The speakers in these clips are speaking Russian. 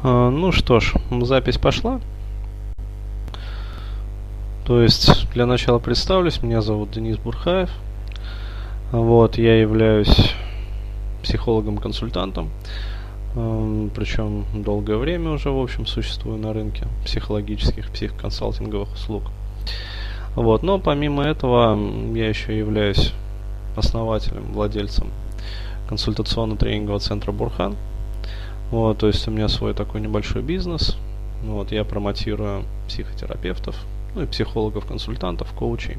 А, ну что ж, запись пошла. То есть, для начала представлюсь, меня зовут Денис Бурхаев. Вот, я являюсь психологом-консультантом, причем долгое время уже, в общем, существую на рынке психологических, психоконсалтинговых услуг. Вот, но помимо этого, я еще являюсь основателем, владельцем консультационно-тренингового центра Бурхан – вот, то есть у меня свой такой небольшой бизнес. Вот, я промотирую психотерапевтов, ну и психологов, консультантов, коучей.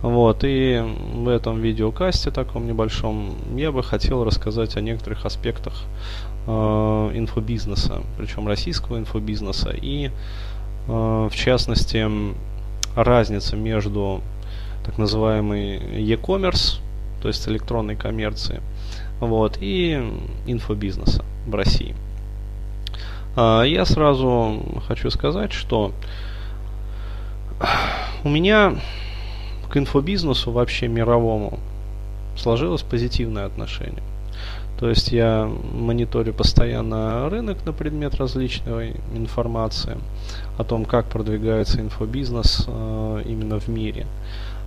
Вот, и в этом видеокасте таком небольшом я бы хотел рассказать о некоторых аспектах э, инфобизнеса, причем российского инфобизнеса, и э, в частности разница между так называемый e-commerce, то есть электронной коммерцией, вот, и инфобизнеса в России. А, я сразу хочу сказать, что у меня к инфобизнесу вообще мировому сложилось позитивное отношение. То есть я мониторю постоянно рынок на предмет различной информации о том, как продвигается инфобизнес э, именно в мире.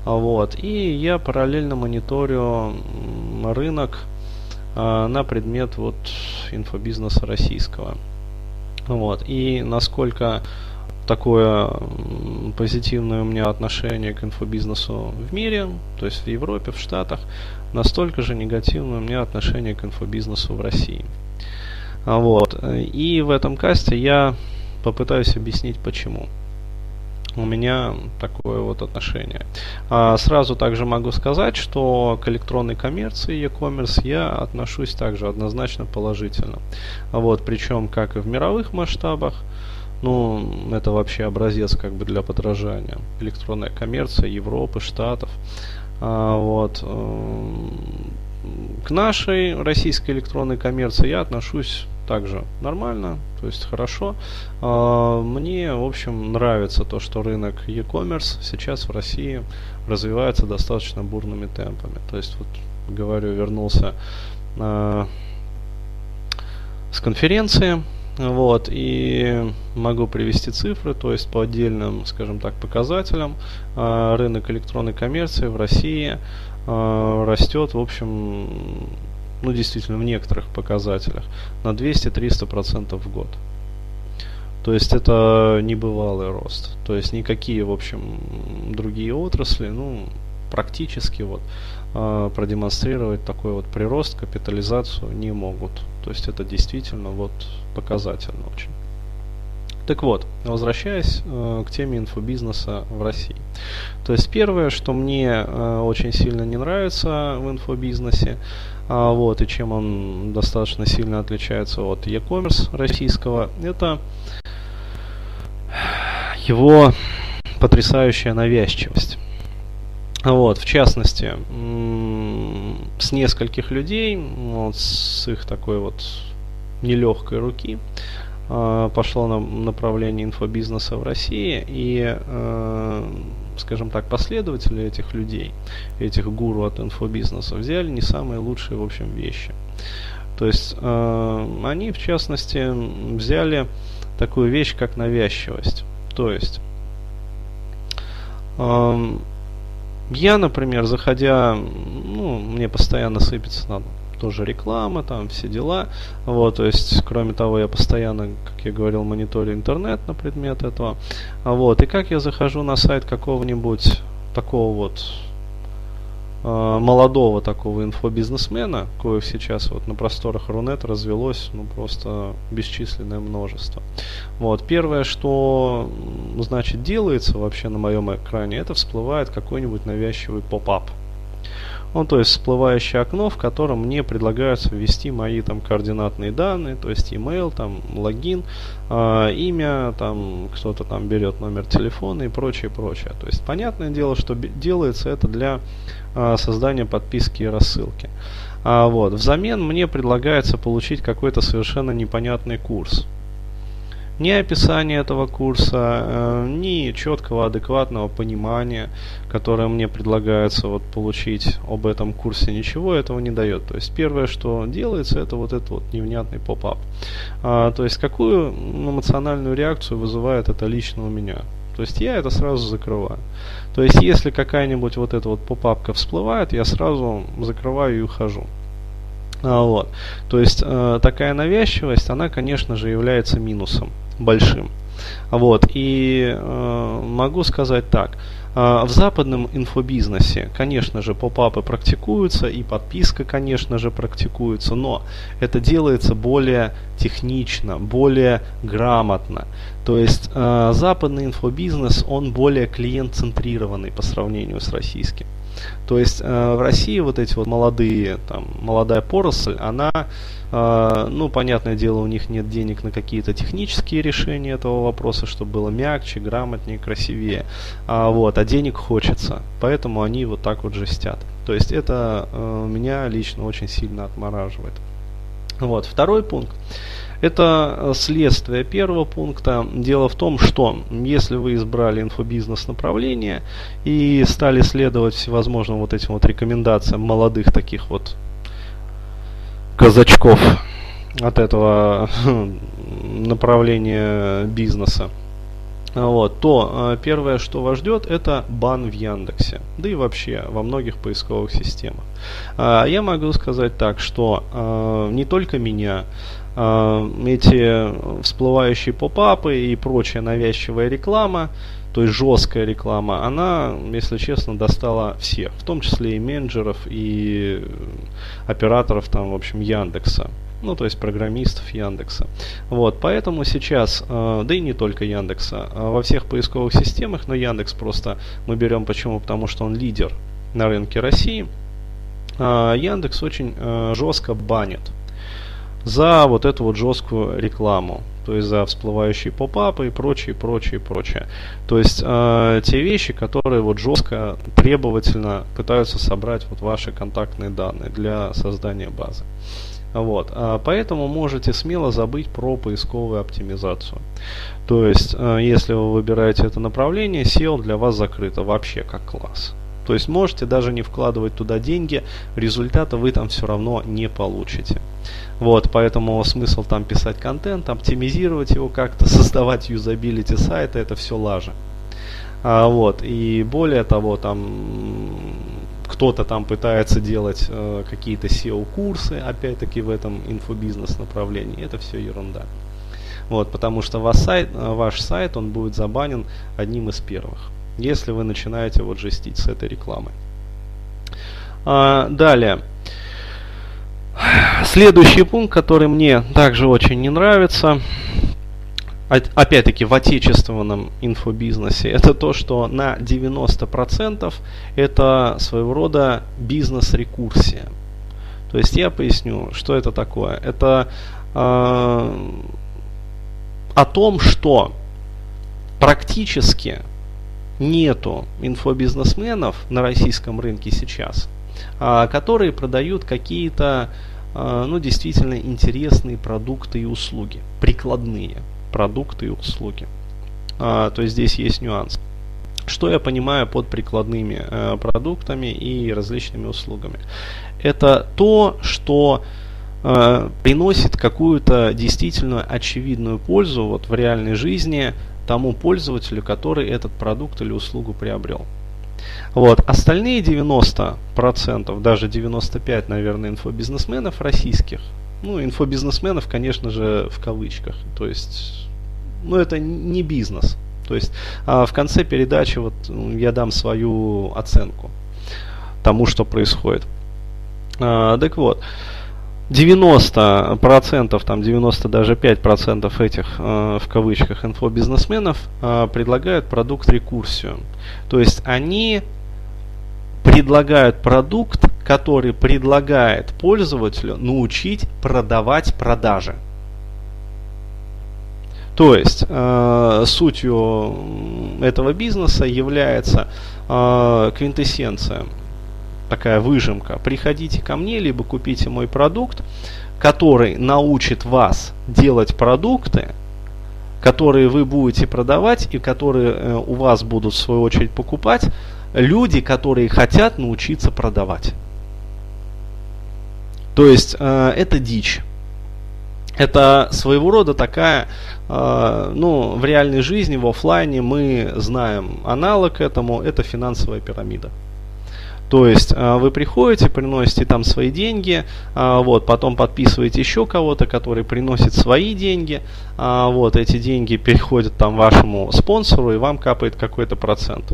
Вот. И я параллельно мониторю рынок на предмет вот инфобизнеса российского. Вот. И насколько такое позитивное у меня отношение к инфобизнесу в мире, то есть в Европе, в Штатах, настолько же негативное у меня отношение к инфобизнесу в России. Вот. И в этом касте я попытаюсь объяснить почему у меня такое вот отношение. А сразу также могу сказать, что к электронной коммерции e-commerce я отношусь также однозначно положительно. Вот, причем как и в мировых масштабах, ну, это вообще образец как бы для подражания. Электронная коммерция Европы, Штатов. А, вот. Эм, к нашей российской электронной коммерции я отношусь также нормально, то есть хорошо. А, мне, в общем, нравится то, что рынок e-commerce сейчас в России развивается достаточно бурными темпами. То есть, вот, говорю, вернулся а, с конференции, вот, и могу привести цифры, то есть по отдельным, скажем так, показателям, а, рынок электронной коммерции в России растет, в общем, ну действительно в некоторых показателях, на 200-300% в год. То есть это небывалый рост. То есть никакие, в общем, другие отрасли, ну, практически вот э, продемонстрировать такой вот прирост, капитализацию не могут. То есть это действительно вот показательно очень. Так вот, возвращаясь э, к теме инфобизнеса в России. То есть первое, что мне э, очень сильно не нравится в инфобизнесе, а, вот, и чем он достаточно сильно отличается от e-commerce российского, это его потрясающая навязчивость. Вот, в частности, с нескольких людей, вот, с их такой вот нелегкой руки, э, пошло на направление инфобизнеса в России, и э, скажем так, последователи этих людей, этих гуру от инфобизнеса, взяли не самые лучшие, в общем, вещи. То есть э, они, в частности, взяли такую вещь, как навязчивость. То есть э, я, например, заходя, ну, мне постоянно сыпется на тоже реклама, там все дела. Вот, то есть, кроме того, я постоянно, как я говорил, мониторю интернет на предмет этого. А вот, и как я захожу на сайт какого-нибудь такого вот э, молодого такого инфобизнесмена, коих сейчас вот на просторах Рунета развелось, ну, просто бесчисленное множество. Вот, первое, что, значит, делается вообще на моем экране, это всплывает какой-нибудь навязчивый поп-ап. Ну, то есть всплывающее окно, в котором мне предлагаются ввести мои там координатные данные, то есть email, там логин, э, имя, там кто-то там берет номер телефона и прочее, прочее. То есть понятное дело, что делается это для э, создания подписки и рассылки. А, вот. Взамен мне предлагается получить какой-то совершенно непонятный курс. Ни описания этого курса, э, ни четкого, адекватного понимания, которое мне предлагается вот получить об этом курсе, ничего этого не дает. То есть первое, что делается, это вот этот вот невнятный поп-ап. А, то есть какую эмоциональную реакцию вызывает это лично у меня? То есть я это сразу закрываю. То есть если какая-нибудь вот эта вот попапка всплывает, я сразу закрываю и ухожу. А, вот. То есть э, такая навязчивость, она, конечно же, является минусом большим. Вот. И э, могу сказать так. А, в западном инфобизнесе, конечно же, попапы практикуются и подписка, конечно же, практикуется, но это делается более технично, более грамотно. То есть э, западный инфобизнес, он более клиент-центрированный по сравнению с российским. То есть э, в России вот эти вот молодые, там, молодая поросль, она, э, ну, понятное дело, у них нет денег на какие-то технические решения этого вопроса, чтобы было мягче, грамотнее, красивее. А, вот, а денег хочется, поэтому они вот так вот жестят. То есть это э, меня лично очень сильно отмораживает. Вот, второй пункт. Это э, следствие первого пункта. Дело в том, что если вы избрали инфобизнес направление и стали следовать всевозможным вот этим вот рекомендациям молодых таких вот казачков от этого направления бизнеса, вот, то э, первое, что вас ждет, это бан в Яндексе, да и вообще во многих поисковых системах. Э, я могу сказать так, что э, не только меня, эти всплывающие попапы и прочая навязчивая реклама, то есть жесткая реклама, она, если честно, достала всех, в том числе и менеджеров, и операторов там, в общем, Яндекса ну, то есть программистов Яндекса. Вот, поэтому сейчас, э, да и не только Яндекса, а во всех поисковых системах, но Яндекс просто мы берем почему? Потому что он лидер на рынке России. Э, Яндекс очень э, жестко банит за вот эту вот жесткую рекламу то есть за всплывающие попапы и прочее, прочее, прочее. То есть э, те вещи, которые вот жестко, требовательно пытаются собрать вот ваши контактные данные для создания базы. Вот. А поэтому можете смело забыть про поисковую оптимизацию. То есть, э, если вы выбираете это направление, SEO для вас закрыто вообще как класс. То есть можете даже не вкладывать туда деньги, результата вы там все равно не получите. Вот, поэтому смысл там писать контент, оптимизировать его как-то, создавать юзабилити сайта, это все лажа. А, вот, и более того, там кто-то там пытается делать э, какие-то SEO-курсы, опять-таки в этом инфобизнес направлении. Это все ерунда. Вот, потому что ваш сайт, э, ваш сайт, он будет забанен одним из первых, если вы начинаете вот жестить с этой рекламой. А, далее. Следующий пункт, который мне также очень не нравится, опять-таки в отечественном инфобизнесе, это то, что на 90% это своего рода бизнес-рекурсия. То есть я поясню, что это такое. Это э, о том, что практически нету инфобизнесменов на российском рынке сейчас, э, которые продают какие-то э, ну, действительно интересные продукты и услуги, прикладные продукты и услуги. А, то есть здесь есть нюанс. Что я понимаю под прикладными э, продуктами и различными услугами? Это то, что э, приносит какую-то действительно очевидную пользу вот в реальной жизни тому пользователю, который этот продукт или услугу приобрел. Вот. Остальные 90%, даже 95%, наверное, инфобизнесменов российских, ну, инфобизнесменов, конечно же, в кавычках, то есть ну, это не бизнес. То есть а в конце передачи вот я дам свою оценку тому, что происходит. А, так вот, 90%, там 90 даже 5% этих, э, в кавычках, инфобизнесменов э, предлагают продукт рекурсию. То есть они предлагают продукт, который предлагает пользователю научить продавать продажи. То есть э, сутью этого бизнеса является э, квинтэссенция, такая выжимка. Приходите ко мне, либо купите мой продукт, который научит вас делать продукты которые вы будете продавать и которые э, у вас будут в свою очередь покупать, люди, которые хотят научиться продавать. То есть э, это дичь. Это своего рода такая, э, ну, в реальной жизни, в офлайне мы знаем аналог этому, это финансовая пирамида. То есть э, вы приходите, приносите там свои деньги, э, вот, потом подписываете еще кого-то, который приносит свои деньги, э, вот, эти деньги переходят там вашему спонсору и вам капает какой-то процент.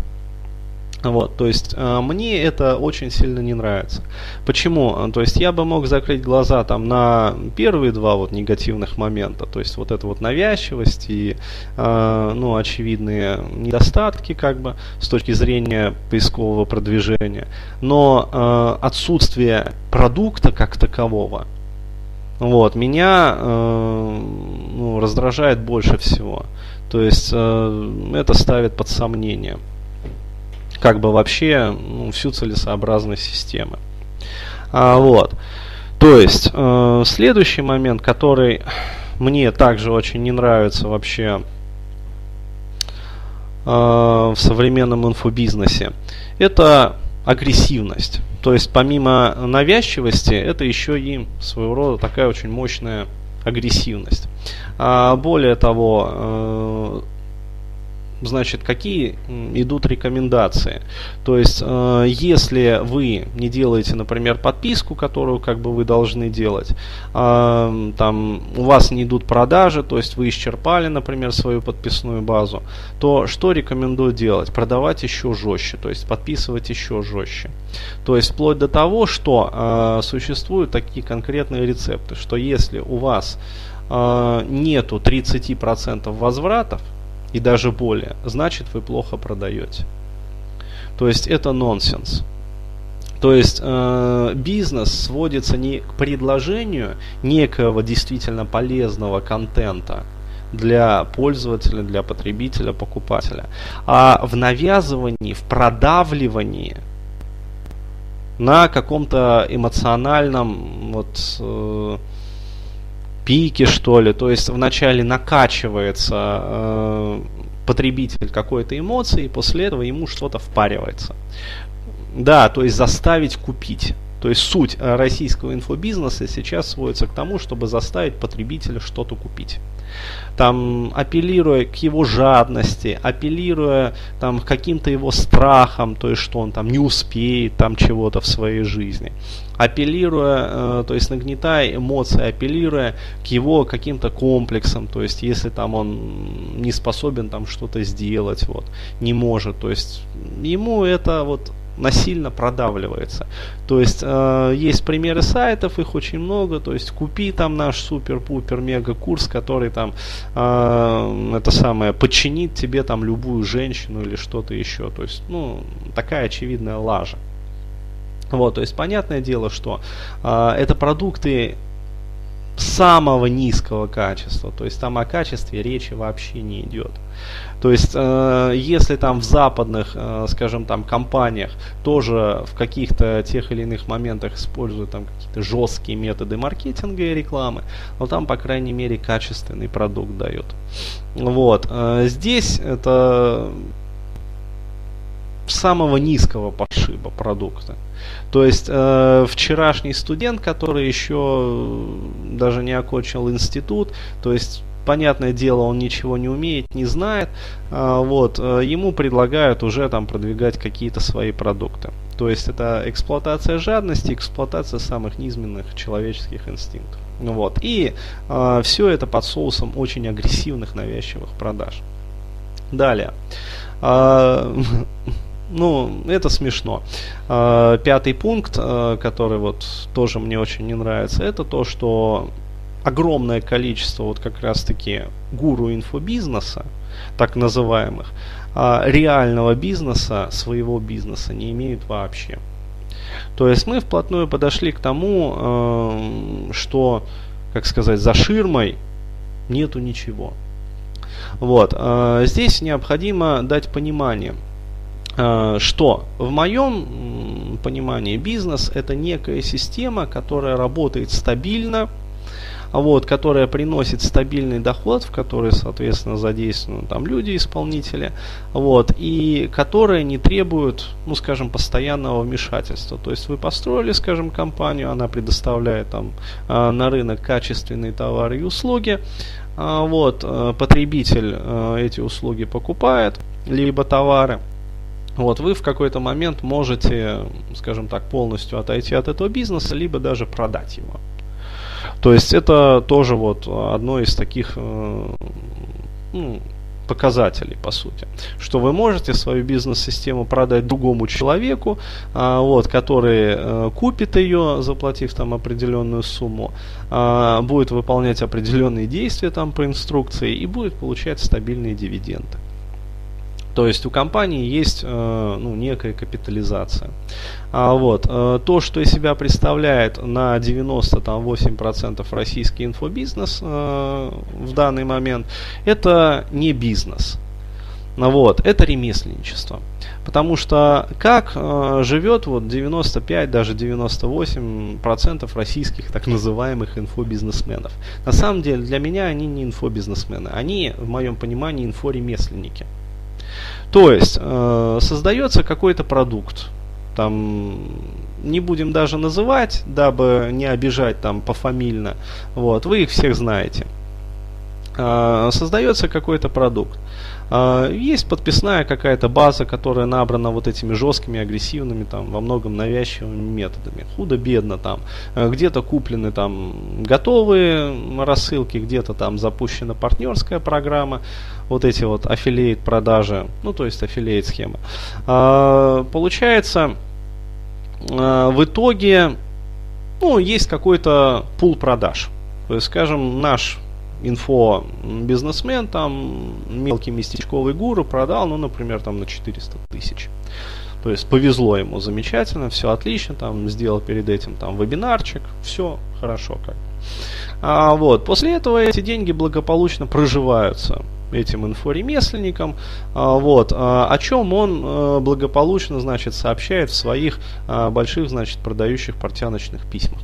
Вот, то есть э, мне это очень сильно не нравится. Почему? То есть я бы мог закрыть глаза там на первые два вот негативных момента, то есть вот это вот навязчивость и э, ну очевидные недостатки как бы с точки зрения поискового продвижения, но э, отсутствие продукта как такового, вот меня э, ну, раздражает больше всего. То есть э, это ставит под сомнение как бы вообще ну, всю целесообразность системы. А, вот. То есть, э, следующий момент, который мне также очень не нравится вообще э, в современном инфобизнесе, это агрессивность. То есть, помимо навязчивости, это еще и своего рода такая очень мощная агрессивность. А, более того, э, значит, какие идут рекомендации. То есть, э, если вы не делаете, например, подписку, которую как бы вы должны делать, э, там у вас не идут продажи, то есть вы исчерпали, например, свою подписную базу, то что рекомендую делать? Продавать еще жестче, то есть подписывать еще жестче. То есть вплоть до того, что э, существуют такие конкретные рецепты, что если у вас э, нету 30% возвратов, и даже более, значит вы плохо продаете. То есть это нонсенс. То есть э, бизнес сводится не к предложению некого действительно полезного контента для пользователя, для потребителя, покупателя, а в навязывании, в продавливании на каком-то эмоциональном вот э, пике, что ли. То есть вначале накачивается э, потребитель какой-то эмоции, и после этого ему что-то впаривается. Да, то есть заставить купить. То есть суть э, российского инфобизнеса сейчас сводится к тому, чтобы заставить потребителя что-то купить. Там апеллируя к его жадности, апеллируя там к каким-то его страхам, то есть что он там не успеет там чего-то в своей жизни апеллируя, э, то есть нагнетая эмоции, апеллируя к его каким-то комплексам, то есть если там он не способен там что-то сделать, вот, не может, то есть ему это вот насильно продавливается. То есть э, есть примеры сайтов, их очень много. То есть купи там наш супер-пупер мега курс, который там э, это самое подчинит тебе там любую женщину или что-то еще. То есть ну такая очевидная лажа. Вот, то есть понятное дело, что э, это продукты самого низкого качества, то есть там о качестве речи вообще не идет. То есть, э, если там в западных, э, скажем там, компаниях тоже в каких-то тех или иных моментах используют там какие-то жесткие методы маркетинга и рекламы, но там, по крайней мере, качественный продукт дают. Вот. Э, здесь это самого низкого пошиба продукта. То есть э, вчерашний студент, который еще даже не окончил институт, то есть понятное дело, он ничего не умеет, не знает, э, вот, э, ему предлагают уже там продвигать какие-то свои продукты. То есть это эксплуатация жадности, эксплуатация самых низменных человеческих инстинктов. Вот. И э, все это под соусом очень агрессивных навязчивых продаж. Далее. Э, ну, это смешно. А, пятый пункт, а, который вот тоже мне очень не нравится, это то, что огромное количество вот как раз-таки гуру инфобизнеса, так называемых, а, реального бизнеса, своего бизнеса не имеют вообще. То есть мы вплотную подошли к тому, что, как сказать, за ширмой нету ничего. Вот. Здесь необходимо дать понимание – что в моем понимании бизнес это некая система, которая работает стабильно, вот, которая приносит стабильный доход, в который, соответственно, задействованы там люди-исполнители, вот, и которая не требует, ну, скажем, постоянного вмешательства. То есть вы построили, скажем, компанию, она предоставляет там а, на рынок качественные товары и услуги, а, вот, э, потребитель э, эти услуги покупает, либо товары, вот, вы в какой-то момент можете, скажем так, полностью отойти от этого бизнеса, либо даже продать его. То есть это тоже вот одно из таких э, ну, показателей, по сути. Что вы можете свою бизнес-систему продать другому человеку, а, вот, который а, купит ее, заплатив там определенную сумму, а, будет выполнять определенные действия там по инструкции и будет получать стабильные дивиденды. То есть у компании есть э, ну, некая капитализация. А вот, э, то, что из себя представляет на 98% российский инфобизнес э, в данный момент, это не бизнес. Ну вот, это ремесленничество. Потому что как э, живет вот 95, даже 98% российских так называемых инфобизнесменов. На самом деле для меня они не инфобизнесмены, они в моем понимании инфоремесленники. То есть э, создается какой-то продукт, там не будем даже называть, дабы не обижать там пофамильно, вот, вы их всех знаете. Э, создается какой-то продукт. А, есть подписная какая-то база, которая набрана вот этими жесткими, агрессивными, там, во многом навязчивыми методами. Худо-бедно там. А, где-то куплены там готовые рассылки, где-то там запущена партнерская программа. Вот эти вот аффилиейт продажи, ну то есть аффилиейт схемы. А, получается, в итоге, ну, есть какой-то пул продаж. То есть, скажем, наш инфо бизнесмен, там мелкий местечковый гуру продал, ну, например, там на 400 тысяч. То есть повезло ему замечательно, все отлично, там сделал перед этим там вебинарчик, все хорошо как. А, вот, после этого эти деньги благополучно проживаются этим инфоремесленником, а, вот, а, о чем он а, благополучно, значит, сообщает в своих а, больших, значит, продающих портяночных письмах.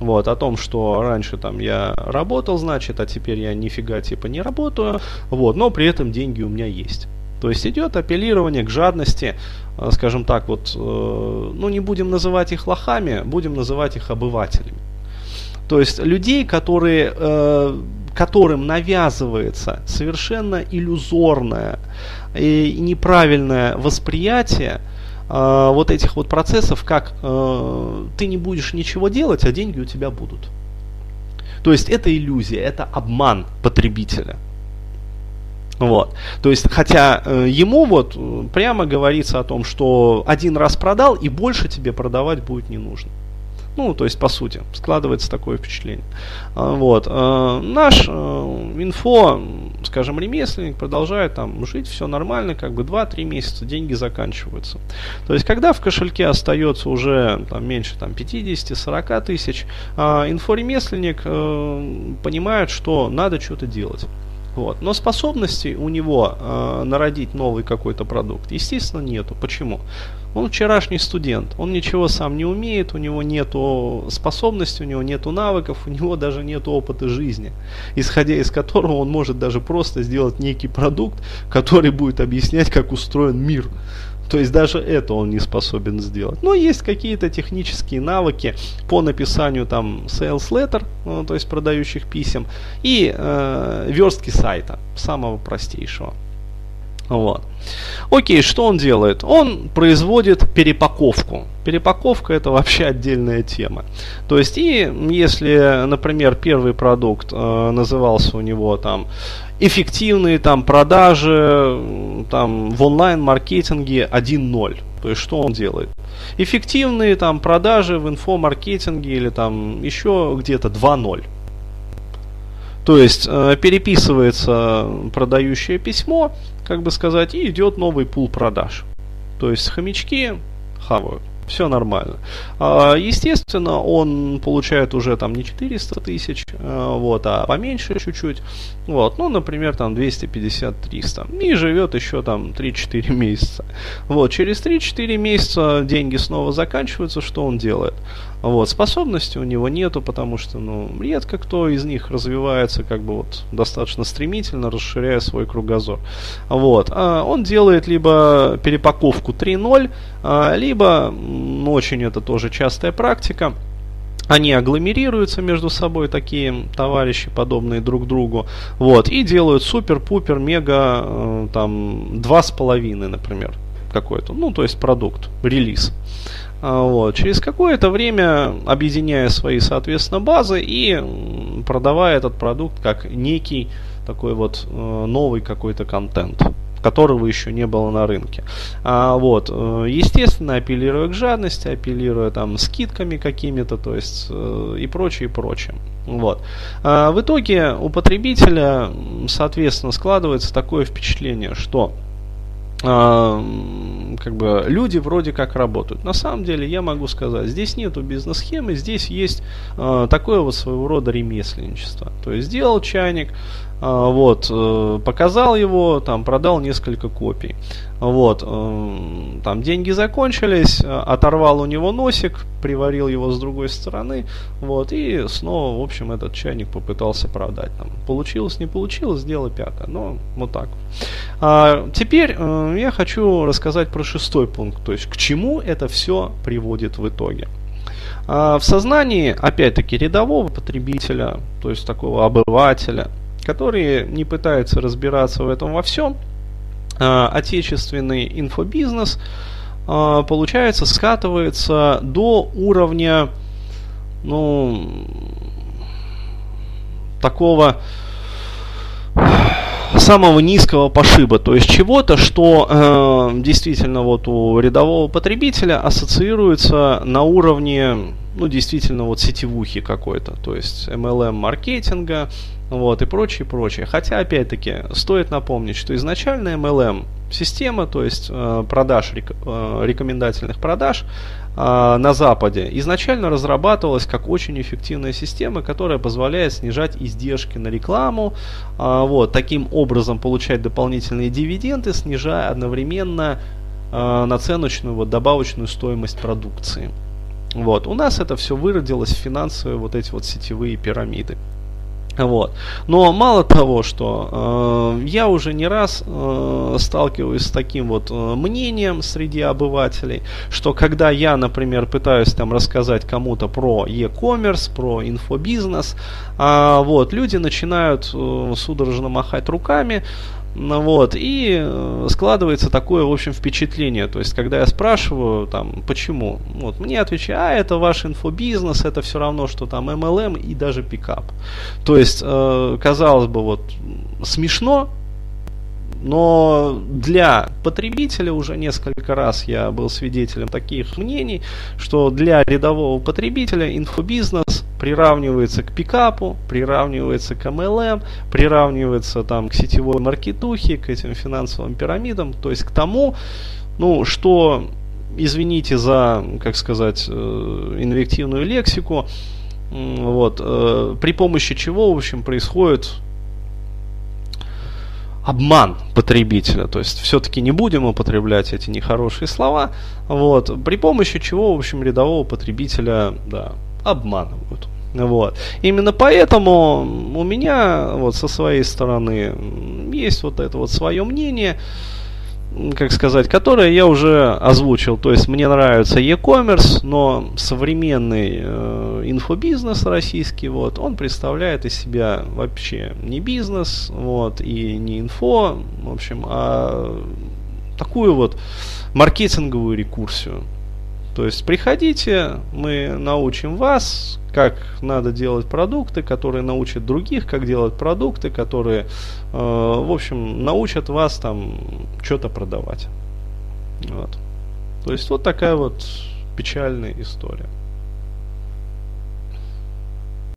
Вот, о том, что раньше там я работал, значит, а теперь я нифига типа не работаю, вот, но при этом деньги у меня есть. То есть идет апеллирование к жадности, э, скажем так, вот, э, ну не будем называть их лохами, будем называть их обывателями. То есть людей, которые, э, которым навязывается совершенно иллюзорное и неправильное восприятие э, вот этих вот процессов, как э, ты не будешь ничего делать, а деньги у тебя будут. То есть это иллюзия, это обман потребителя. Вот. То есть, хотя э, ему вот э, прямо говорится о том, что один раз продал и больше тебе продавать будет не нужно. Ну, то есть, по сути, складывается такое впечатление. А, вот. А, наш э, инфо, скажем, ремесленник продолжает там жить, все нормально, как бы 2-3 месяца, деньги заканчиваются. То есть, когда в кошельке остается уже там, меньше там, 50-40 тысяч, а, инфоремесленник э, понимает, что надо что-то делать. Вот. Но способностей у него э, народить новый какой-то продукт, естественно, нету. Почему? Он вчерашний студент, он ничего сам не умеет, у него нету способностей, у него нету навыков, у него даже нет опыта жизни, исходя из которого он может даже просто сделать некий продукт, который будет объяснять, как устроен мир. То есть даже это он не способен сделать. Но есть какие-то технические навыки по написанию там sales letter, ну, то есть продающих писем, и э, верстки сайта, самого простейшего. Вот. Окей, что он делает? Он производит перепаковку. Перепаковка это вообще отдельная тема. То есть, и если, например, первый продукт э, назывался у него там эффективные там продажи там в онлайн-маркетинге 1.0. То есть что он делает? Эффективные там продажи в инфомаркетинге или там еще где-то 2.0. То есть э, переписывается продающее письмо, как бы сказать, и идет новый пул продаж. То есть хомячки хавают все нормально. А, естественно, он получает уже там не 400 тысяч, а, вот, а поменьше чуть-чуть. Вот, ну, например, там 250-300. И живет еще там 3-4 месяца. Вот, через 3-4 месяца деньги снова заканчиваются. Что он делает? Вот, способности у него нету, потому что, ну, редко кто из них развивается как бы вот достаточно стремительно, расширяя свой кругозор. Вот, а он делает либо перепаковку 3.0, а, либо, ну, очень это тоже частая практика, они агломерируются между собой, такие товарищи, подобные друг другу, вот, и делают супер-пупер, мега, э, там, два с половиной, например, какой-то, ну, то есть продукт, релиз. А, вот. Через какое-то время объединяя свои, соответственно, базы и продавая этот продукт как некий такой вот э, новый какой-то контент которого еще не было на рынке. А, вот, э, естественно, апеллируя к жадности, апеллируя там скидками какими-то, то есть э, и прочее, и прочее. Вот. А, в итоге у потребителя, соответственно, складывается такое впечатление, что а, как бы люди вроде как работают. На самом деле я могу сказать, здесь нету бизнес-схемы, здесь есть э, такое вот своего рода ремесленничество. То есть сделал чайник, вот, э, показал его, там, продал несколько копий. Вот, э, там деньги закончились, оторвал у него носик, приварил его с другой стороны, вот, и снова, в общем, этот чайник попытался продать. Там, получилось, не получилось, дело пятое, но вот так. А, теперь э, я хочу рассказать про шестой пункт, то есть к чему это все приводит в итоге. А, в сознании, опять-таки, рядового потребителя, то есть такого обывателя, который не пытается разбираться в этом во всем. А, отечественный инфобизнес, а, получается, скатывается до уровня, ну, такого самого низкого пошиба, то есть чего-то, что э, действительно вот у рядового потребителя ассоциируется на уровне, ну, действительно вот сетевухи какой-то, то есть MLM маркетинга, вот, и прочее, прочее. Хотя, опять-таки, стоит напомнить, что изначально MLM система, то есть э, продаж, рек, э, рекомендательных продаж э, на Западе, изначально разрабатывалась как очень эффективная система, которая позволяет снижать издержки на рекламу, э, вот, таким образом получать дополнительные дивиденды, снижая одновременно э, наценочную вот, добавочную стоимость продукции. Вот. У нас это все выродилось в финансовые вот эти вот сетевые пирамиды. Вот. Но мало того, что э, я уже не раз э, сталкиваюсь с таким вот э, мнением среди обывателей, что когда я, например, пытаюсь там рассказать кому-то про e-commerce, про инфобизнес, э, вот, люди начинают э, судорожно махать руками, ну вот, и э, складывается такое, в общем, впечатление. То есть, когда я спрашиваю, там, почему, вот, мне отвечают, а, это ваш инфобизнес, это все равно, что там MLM и даже пикап. То есть, э, казалось бы, вот, смешно, но для потребителя уже несколько раз я был свидетелем таких мнений, что для рядового потребителя инфобизнес приравнивается к пикапу, приравнивается к MLM, приравнивается там к сетевой маркетухе, к этим финансовым пирамидам, то есть к тому, ну, что, извините за, как сказать, э, инвективную лексику, вот, э, при помощи чего, в общем, происходит обман потребителя. То есть все-таки не будем употреблять эти нехорошие слова. Вот, при помощи чего, в общем, рядового потребителя да, обманывают. Вот. Именно поэтому у меня вот со своей стороны есть вот это вот свое мнение как сказать, которое я уже озвучил. То есть мне нравится e-commerce, но современный э, инфобизнес российский, вот, он представляет из себя вообще не бизнес, вот, и не инфо, в общем, а такую вот маркетинговую рекурсию. То есть приходите, мы научим вас, как надо делать продукты, которые научат других, как делать продукты, которые, э, в общем, научат вас там что-то продавать. Вот. То есть вот такая вот печальная история.